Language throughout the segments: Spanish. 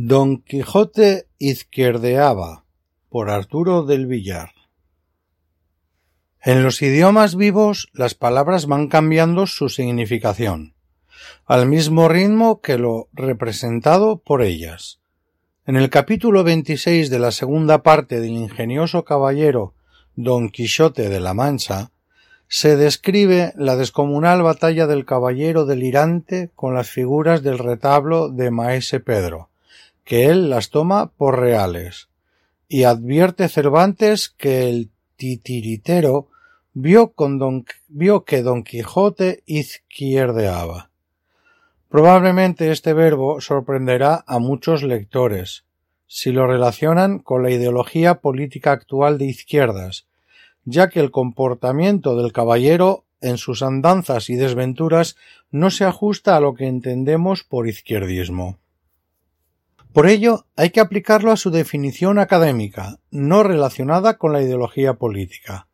Don Quijote izquierdeaba por Arturo del Villar En los idiomas vivos las palabras van cambiando su significación, al mismo ritmo que lo representado por ellas. En el capítulo 26 de la segunda parte del ingenioso caballero Don Quijote de la Mancha, se describe la descomunal batalla del caballero delirante con las figuras del retablo de Maese Pedro, que él las toma por reales, y advierte Cervantes que el titiritero vio, vio que Don Quijote izquierdeaba. Probablemente este verbo sorprenderá a muchos lectores, si lo relacionan con la ideología política actual de izquierdas, ya que el comportamiento del caballero en sus andanzas y desventuras no se ajusta a lo que entendemos por izquierdismo. Por ello, hay que aplicarlo a su definición académica, no relacionada con la ideología política.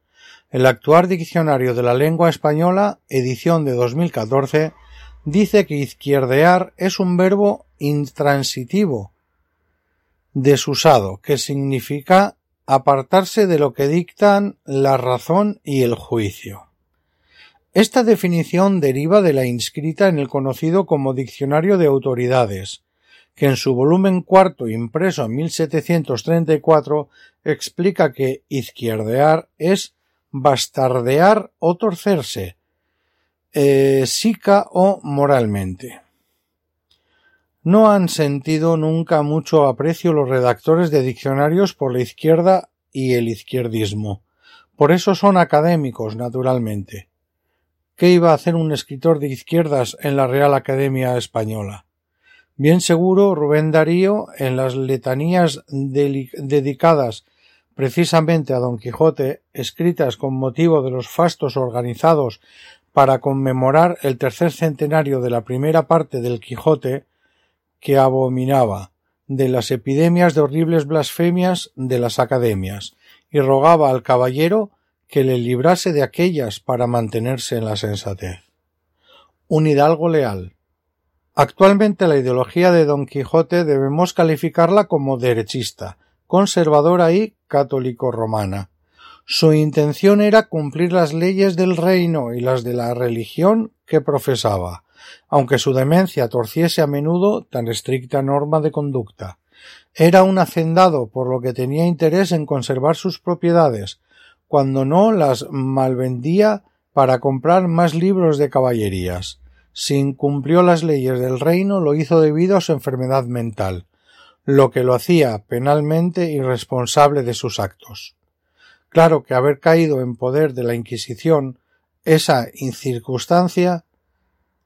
El actual diccionario de la lengua española, edición de 2014, dice que izquierdear es un verbo intransitivo, desusado, que significa apartarse de lo que dictan la razón y el juicio. Esta definición deriva de la inscrita en el conocido como Diccionario de Autoridades, que en su volumen cuarto impreso en 1734 explica que izquierdear es bastardear o torcerse, eh, psica o moralmente. No han sentido nunca mucho aprecio los redactores de diccionarios por la izquierda y el izquierdismo. Por eso son académicos, naturalmente. ¿Qué iba a hacer un escritor de izquierdas en la Real Academia Española? Bien seguro Rubén Darío, en las letanías dedicadas precisamente a Don Quijote, escritas con motivo de los fastos organizados para conmemorar el tercer centenario de la primera parte del Quijote, que abominaba de las epidemias de horribles blasfemias de las academias, y rogaba al caballero que le librase de aquellas para mantenerse en la sensatez. Un hidalgo leal, Actualmente la ideología de Don Quijote debemos calificarla como derechista, conservadora y católico romana. Su intención era cumplir las leyes del reino y las de la religión que profesaba, aunque su demencia torciese a menudo tan estricta norma de conducta. Era un hacendado, por lo que tenía interés en conservar sus propiedades, cuando no las malvendía para comprar más libros de caballerías. Si incumplió las leyes del reino, lo hizo debido a su enfermedad mental, lo que lo hacía penalmente irresponsable de sus actos. Claro que haber caído en poder de la Inquisición, esa incircunstancia,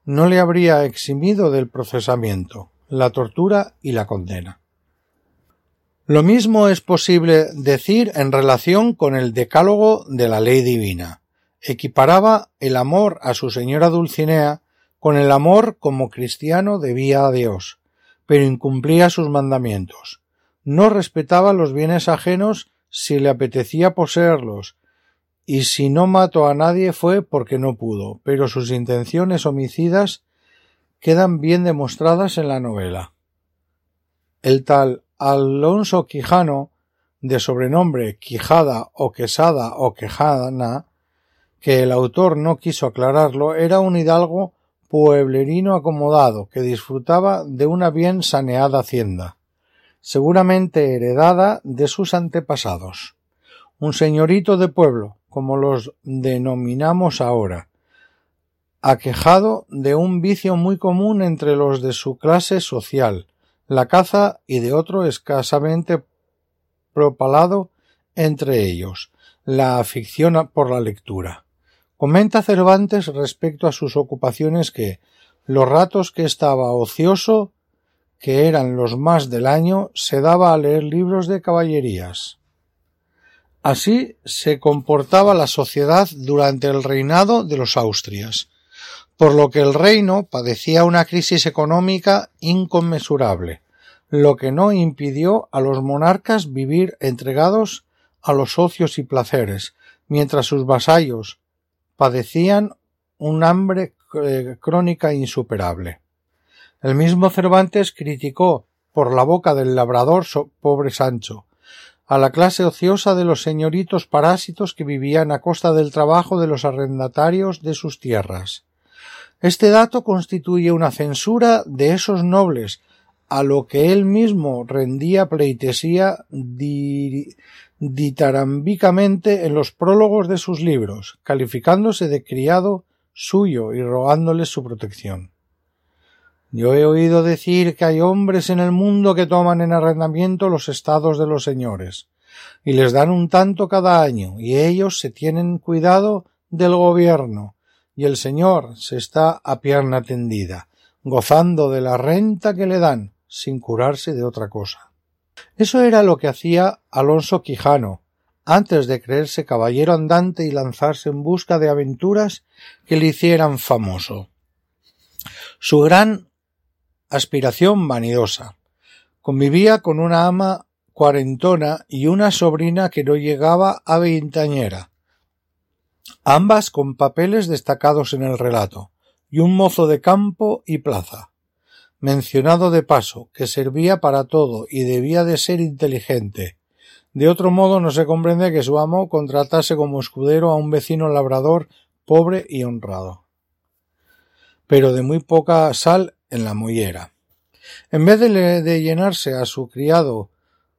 no le habría eximido del procesamiento, la tortura y la condena. Lo mismo es posible decir en relación con el decálogo de la ley divina. Equiparaba el amor a su señora Dulcinea con el amor como cristiano debía a Dios, pero incumplía sus mandamientos. No respetaba los bienes ajenos si le apetecía poseerlos, y si no mató a nadie fue porque no pudo, pero sus intenciones homicidas quedan bien demostradas en la novela. El tal Alonso Quijano, de sobrenombre Quijada o Quesada o Quejana, que el autor no quiso aclararlo, era un hidalgo pueblerino acomodado que disfrutaba de una bien saneada hacienda, seguramente heredada de sus antepasados. Un señorito de pueblo, como los denominamos ahora, aquejado de un vicio muy común entre los de su clase social, la caza y de otro escasamente propalado entre ellos, la afición por la lectura. Comenta Cervantes respecto a sus ocupaciones que los ratos que estaba ocioso, que eran los más del año, se daba a leer libros de caballerías. Así se comportaba la sociedad durante el reinado de los Austrias, por lo que el reino padecía una crisis económica inconmensurable, lo que no impidió a los monarcas vivir entregados a los ocios y placeres, mientras sus vasallos, padecían un hambre eh, crónica insuperable. El mismo Cervantes criticó por la boca del labrador pobre Sancho, a la clase ociosa de los señoritos parásitos que vivían a costa del trabajo de los arrendatarios de sus tierras. Este dato constituye una censura de esos nobles a lo que él mismo rendía pleitesía ditarambicamente en los prólogos de sus libros, calificándose de criado suyo y rogándoles su protección. Yo he oído decir que hay hombres en el mundo que toman en arrendamiento los estados de los señores, y les dan un tanto cada año, y ellos se tienen cuidado del gobierno, y el señor se está a pierna tendida, gozando de la renta que le dan, sin curarse de otra cosa. Eso era lo que hacía Alonso Quijano, antes de creerse caballero andante y lanzarse en busca de aventuras que le hicieran famoso. Su gran aspiración vanidosa. Convivía con una ama cuarentona y una sobrina que no llegaba a veintañera, ambas con papeles destacados en el relato, y un mozo de campo y plaza mencionado de paso, que servía para todo y debía de ser inteligente. De otro modo no se comprende que su amo contratase como escudero a un vecino labrador pobre y honrado. Pero de muy poca sal en la mollera. En vez de, llenarse a su criado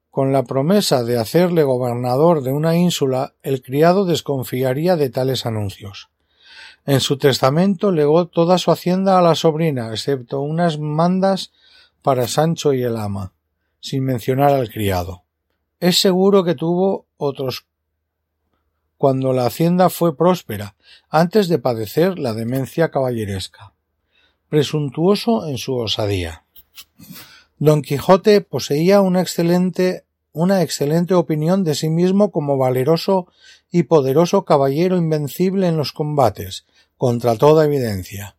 con la promesa de hacerle gobernador de una ínsula, el criado desconfiaría de tales anuncios. En su testamento legó toda su hacienda a la sobrina, excepto unas mandas para Sancho y el ama, sin mencionar al criado. Es seguro que tuvo otros cuando la hacienda fue próspera, antes de padecer la demencia caballeresca. Presuntuoso en su osadía. Don Quijote poseía una excelente una excelente opinión de sí mismo como valeroso y poderoso caballero invencible en los combates, contra toda evidencia.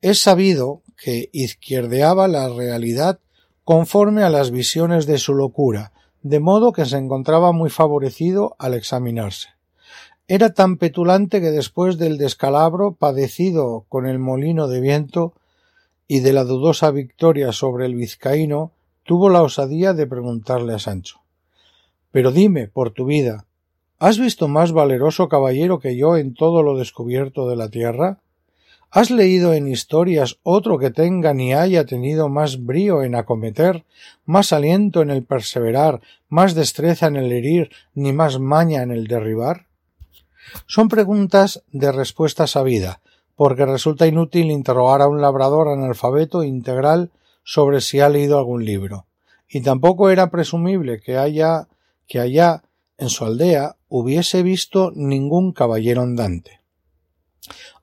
Es sabido que izquierdeaba la realidad conforme a las visiones de su locura, de modo que se encontraba muy favorecido al examinarse. Era tan petulante que después del descalabro padecido con el molino de viento y de la dudosa victoria sobre el vizcaíno, tuvo la osadía de preguntarle a Sancho Pero dime, por tu vida, ¿Has visto más valeroso caballero que yo en todo lo descubierto de la tierra? ¿Has leído en historias otro que tenga ni haya tenido más brío en acometer, más aliento en el perseverar, más destreza en el herir, ni más maña en el derribar? Son preguntas de respuesta sabida, porque resulta inútil interrogar a un labrador analfabeto integral sobre si ha leído algún libro. Y tampoco era presumible que haya que allá en su aldea hubiese visto ningún caballero andante.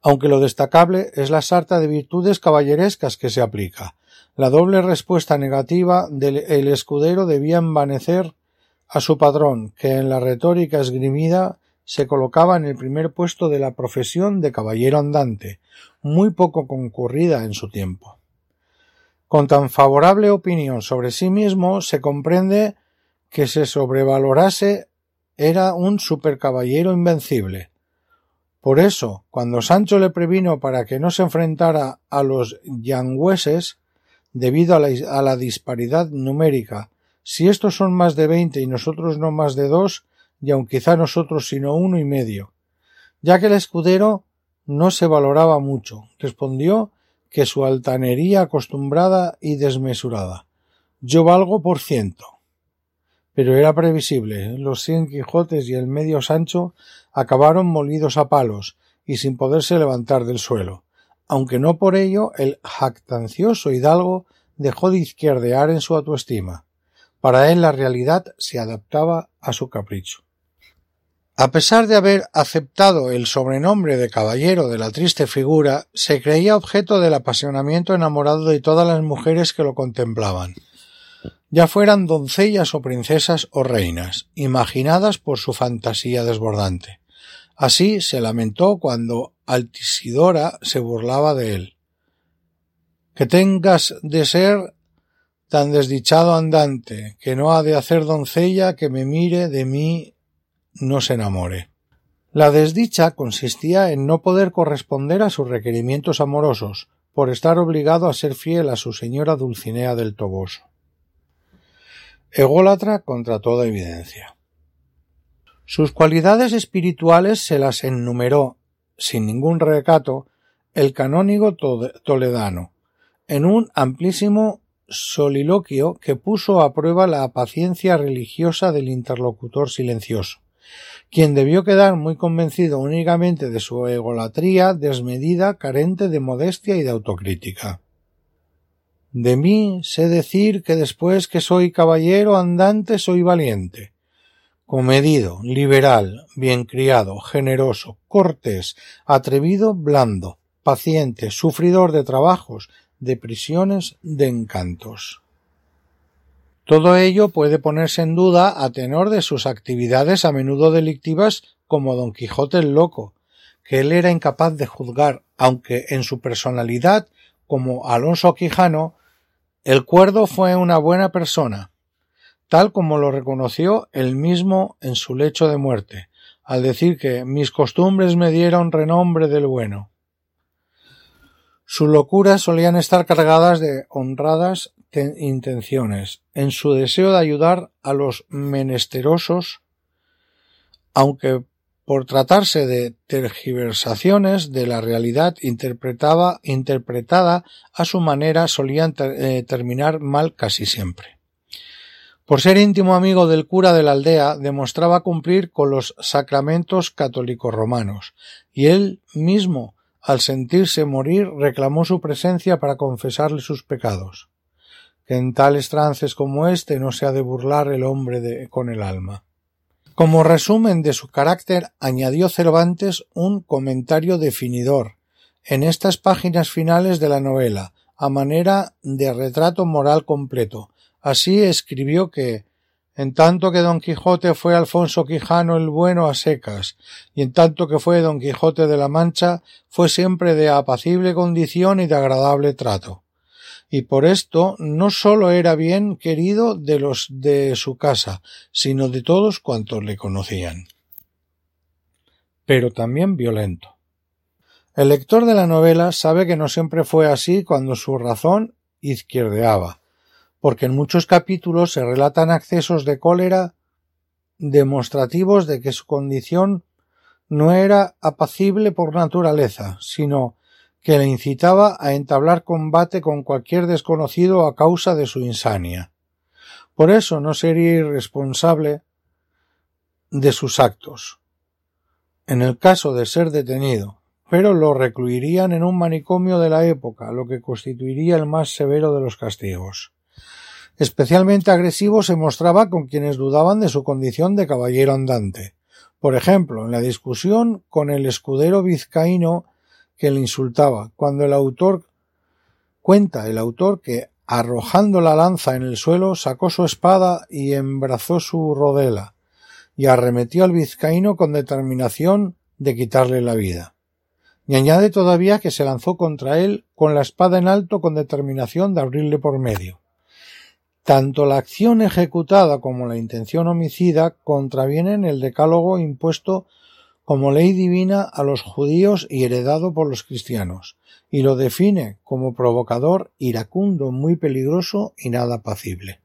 Aunque lo destacable es la sarta de virtudes caballerescas que se aplica. La doble respuesta negativa del escudero debía envanecer a su padrón, que en la retórica esgrimida se colocaba en el primer puesto de la profesión de caballero andante, muy poco concurrida en su tiempo. Con tan favorable opinión sobre sí mismo se comprende que se sobrevalorase era un supercaballero invencible. Por eso, cuando Sancho le previno para que no se enfrentara a los yangüeses, debido a la, a la, disparidad numérica, si estos son más de veinte y nosotros no más de dos, y aun quizá nosotros sino uno y medio, ya que el escudero no se valoraba mucho, respondió que su altanería acostumbrada y desmesurada. Yo valgo por ciento. Pero era previsible. Los cien Quijotes y el medio Sancho acabaron molidos a palos y sin poderse levantar del suelo, aunque no por ello el jactancioso hidalgo dejó de izquierdear en su autoestima. Para él la realidad se adaptaba a su capricho. A pesar de haber aceptado el sobrenombre de caballero de la triste figura, se creía objeto del apasionamiento enamorado de todas las mujeres que lo contemplaban ya fueran doncellas o princesas o reinas, imaginadas por su fantasía desbordante. Así se lamentó cuando Altisidora se burlaba de él. Que tengas de ser tan desdichado andante, que no ha de hacer doncella que me mire de mí no se enamore. La desdicha consistía en no poder corresponder a sus requerimientos amorosos, por estar obligado a ser fiel a su señora Dulcinea del Toboso. Ególatra contra toda evidencia. Sus cualidades espirituales se las enumeró, sin ningún recato, el canónigo toledano, en un amplísimo soliloquio que puso a prueba la paciencia religiosa del interlocutor silencioso, quien debió quedar muy convencido únicamente de su egolatría desmedida, carente de modestia y de autocrítica. De mí sé decir que después que soy caballero andante soy valiente, comedido, liberal, bien criado, generoso, cortés, atrevido, blando, paciente, sufridor de trabajos, de prisiones, de encantos. Todo ello puede ponerse en duda a tenor de sus actividades a menudo delictivas como Don Quijote el Loco, que él era incapaz de juzgar, aunque en su personalidad, como Alonso Quijano, el cuerdo fue una buena persona, tal como lo reconoció él mismo en su lecho de muerte, al decir que mis costumbres me dieron renombre del bueno. Sus locuras solían estar cargadas de honradas intenciones, en su deseo de ayudar a los menesterosos, aunque por tratarse de tergiversaciones de la realidad interpretaba, interpretada a su manera solían eh, terminar mal casi siempre. Por ser íntimo amigo del cura de la aldea, demostraba cumplir con los sacramentos católicos romanos, y él mismo al sentirse morir reclamó su presencia para confesarle sus pecados. Que en tales trances como éste no se ha de burlar el hombre con el alma. Como resumen de su carácter añadió Cervantes un comentario definidor en estas páginas finales de la novela, a manera de retrato moral completo. Así escribió que en tanto que Don Quijote fue Alfonso Quijano el bueno a secas, y en tanto que fue Don Quijote de la Mancha, fue siempre de apacible condición y de agradable trato. Y por esto no sólo era bien querido de los de su casa, sino de todos cuantos le conocían. Pero también violento. El lector de la novela sabe que no siempre fue así cuando su razón izquierdeaba porque en muchos capítulos se relatan accesos de cólera demostrativos de que su condición no era apacible por naturaleza, sino que le incitaba a entablar combate con cualquier desconocido a causa de su insania. Por eso no sería irresponsable de sus actos. En el caso de ser detenido, pero lo recluirían en un manicomio de la época, lo que constituiría el más severo de los castigos. Especialmente agresivo se mostraba con quienes dudaban de su condición de caballero andante. Por ejemplo, en la discusión con el escudero vizcaíno que le insultaba, cuando el autor cuenta el autor que arrojando la lanza en el suelo sacó su espada y embrazó su rodela y arremetió al vizcaíno con determinación de quitarle la vida. Y añade todavía que se lanzó contra él con la espada en alto con determinación de abrirle por medio. Tanto la acción ejecutada como la intención homicida contravienen el decálogo impuesto como ley divina a los judíos y heredado por los cristianos, y lo define como provocador, iracundo, muy peligroso y nada pacible.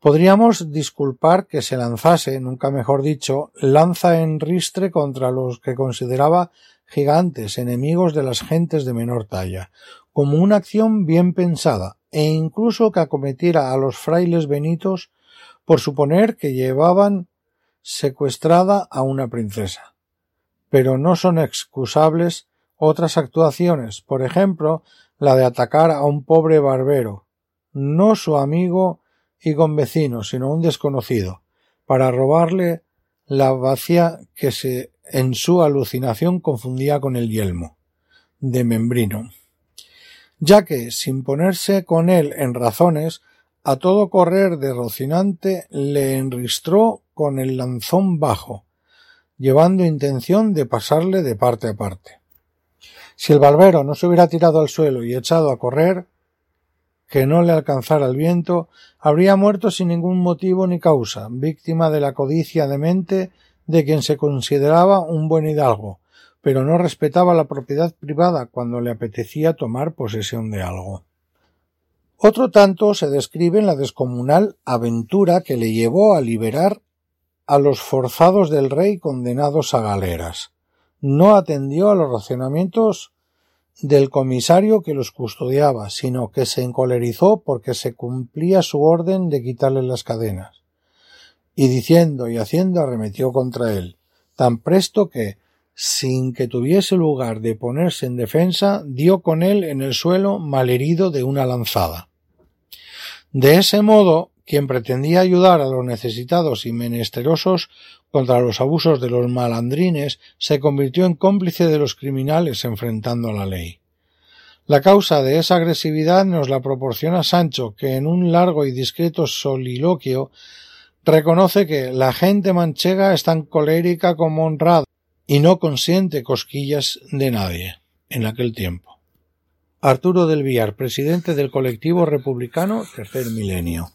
Podríamos disculpar que se lanzase, nunca mejor dicho, lanza en ristre contra los que consideraba gigantes, enemigos de las gentes de menor talla, como una acción bien pensada, e incluso que acometiera a los frailes benitos por suponer que llevaban secuestrada a una princesa. Pero no son excusables otras actuaciones, por ejemplo, la de atacar a un pobre barbero, no su amigo y convecino, sino un desconocido, para robarle la vacía que se en su alucinación confundía con el yelmo de Membrino. Ya que, sin ponerse con él en razones, a todo correr de Rocinante le enristró con el lanzón bajo, llevando intención de pasarle de parte a parte. Si el barbero no se hubiera tirado al suelo y echado a correr, que no le alcanzara el viento, habría muerto sin ningún motivo ni causa, víctima de la codicia demente de quien se consideraba un buen hidalgo, pero no respetaba la propiedad privada cuando le apetecía tomar posesión de algo. Otro tanto se describe en la descomunal aventura que le llevó a liberar a los forzados del rey condenados a galeras. No atendió a los racionamientos del comisario que los custodiaba, sino que se encolerizó porque se cumplía su orden de quitarle las cadenas. Y diciendo y haciendo arremetió contra él, tan presto que, sin que tuviese lugar de ponerse en defensa, dio con él en el suelo malherido de una lanzada. De ese modo, quien pretendía ayudar a los necesitados y menesterosos contra los abusos de los malandrines se convirtió en cómplice de los criminales enfrentando la ley. La causa de esa agresividad nos la proporciona Sancho, que en un largo y discreto soliloquio reconoce que la gente manchega es tan colérica como honrada y no consiente cosquillas de nadie en aquel tiempo. Arturo del Villar, presidente del colectivo republicano Tercer Milenio.